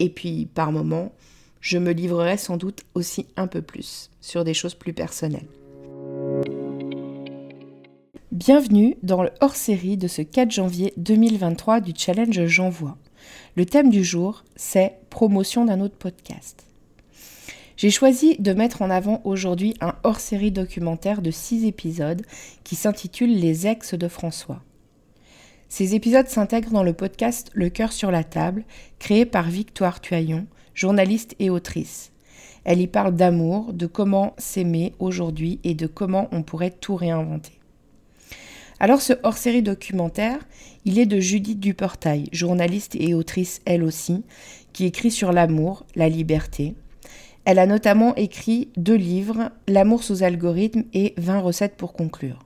Et puis, par moments, je me livrerai sans doute aussi un peu plus sur des choses plus personnelles. Bienvenue dans le hors-série de ce 4 janvier 2023 du challenge J'envoie. Le thème du jour, c'est promotion d'un autre podcast. J'ai choisi de mettre en avant aujourd'hui un hors-série documentaire de 6 épisodes qui s'intitule Les ex de François. Ces épisodes s'intègrent dans le podcast Le cœur sur la table, créé par Victoire Tuaillon, journaliste et autrice. Elle y parle d'amour, de comment s'aimer aujourd'hui et de comment on pourrait tout réinventer. Alors ce hors-série documentaire, il est de Judith Duportail, journaliste et autrice elle aussi, qui écrit sur l'amour, la liberté. Elle a notamment écrit deux livres, L'amour sous algorithme et 20 recettes pour conclure.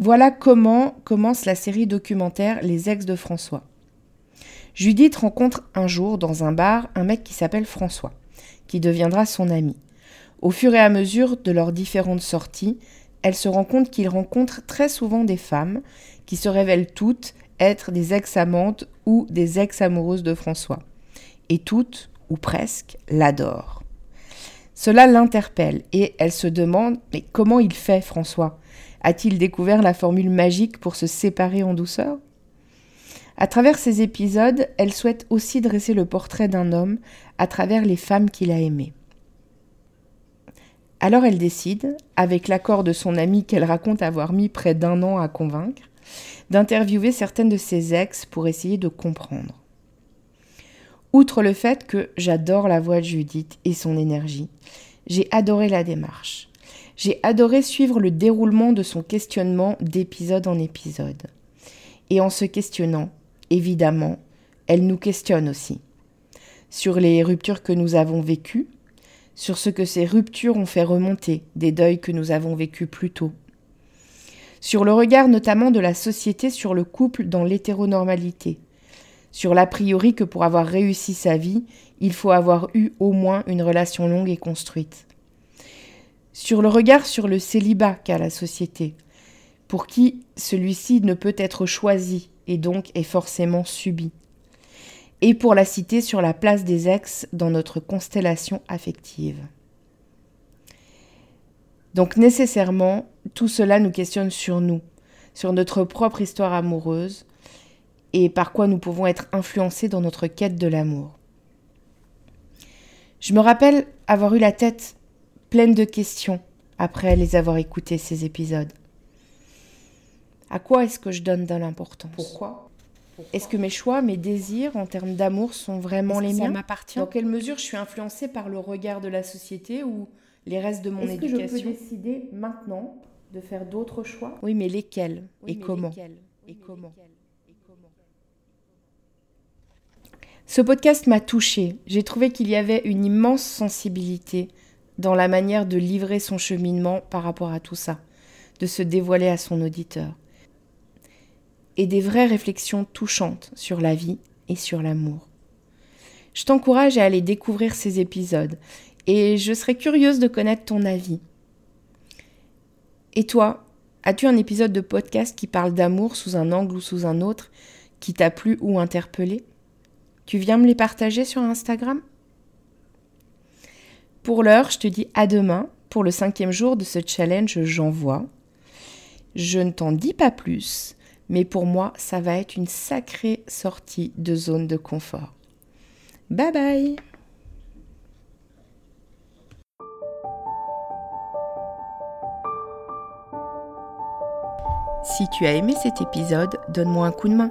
Voilà comment commence la série documentaire Les ex de François. Judith rencontre un jour dans un bar un mec qui s'appelle François, qui deviendra son ami. Au fur et à mesure de leurs différentes sorties, elle se rend compte qu'il rencontre très souvent des femmes qui se révèlent toutes être des ex-amantes ou des ex-amoureuses de François. Et toutes, ou presque, l'adorent. Cela l'interpelle et elle se demande mais comment il fait François? A-t-il découvert la formule magique pour se séparer en douceur? À travers ces épisodes, elle souhaite aussi dresser le portrait d'un homme à travers les femmes qu'il a aimées. Alors elle décide, avec l'accord de son amie qu'elle raconte avoir mis près d'un an à convaincre, d'interviewer certaines de ses ex pour essayer de comprendre. Outre le fait que j'adore la voix de Judith et son énergie, j'ai adoré la démarche. J'ai adoré suivre le déroulement de son questionnement d'épisode en épisode. Et en se questionnant, évidemment, elle nous questionne aussi. Sur les ruptures que nous avons vécues, sur ce que ces ruptures ont fait remonter des deuils que nous avons vécus plus tôt. Sur le regard notamment de la société sur le couple dans l'hétéronormalité, sur l'a priori que pour avoir réussi sa vie, il faut avoir eu au moins une relation longue et construite sur le regard sur le célibat qu'a la société, pour qui celui-ci ne peut être choisi et donc est forcément subi, et pour la citer sur la place des ex dans notre constellation affective. Donc nécessairement, tout cela nous questionne sur nous, sur notre propre histoire amoureuse, et par quoi nous pouvons être influencés dans notre quête de l'amour. Je me rappelle avoir eu la tête pleine de questions après les avoir écoutés ces épisodes. À quoi est-ce que je donne de l'importance? Pourquoi? Est-ce que mes choix, mes désirs en termes d'amour sont vraiment les miens Ça m'appartient? Dans quelle mesure je suis influencée par le regard de la société ou les restes de mon Est-ce que éducation je peux décider maintenant de faire d'autres choix? Oui, mais lesquels? Oui, et mais comment? lesquels? Et comment? Ce podcast m'a touchée. J'ai trouvé qu'il y avait une immense sensibilité dans la manière de livrer son cheminement par rapport à tout ça, de se dévoiler à son auditeur. Et des vraies réflexions touchantes sur la vie et sur l'amour. Je t'encourage à aller découvrir ces épisodes et je serais curieuse de connaître ton avis. Et toi, as-tu un épisode de podcast qui parle d'amour sous un angle ou sous un autre qui t'a plu ou interpellé? Tu viens me les partager sur Instagram? Pour l'heure, je te dis à demain pour le cinquième jour de ce challenge J'envoie. Je ne t'en dis pas plus, mais pour moi, ça va être une sacrée sortie de zone de confort. Bye bye Si tu as aimé cet épisode, donne-moi un coup de main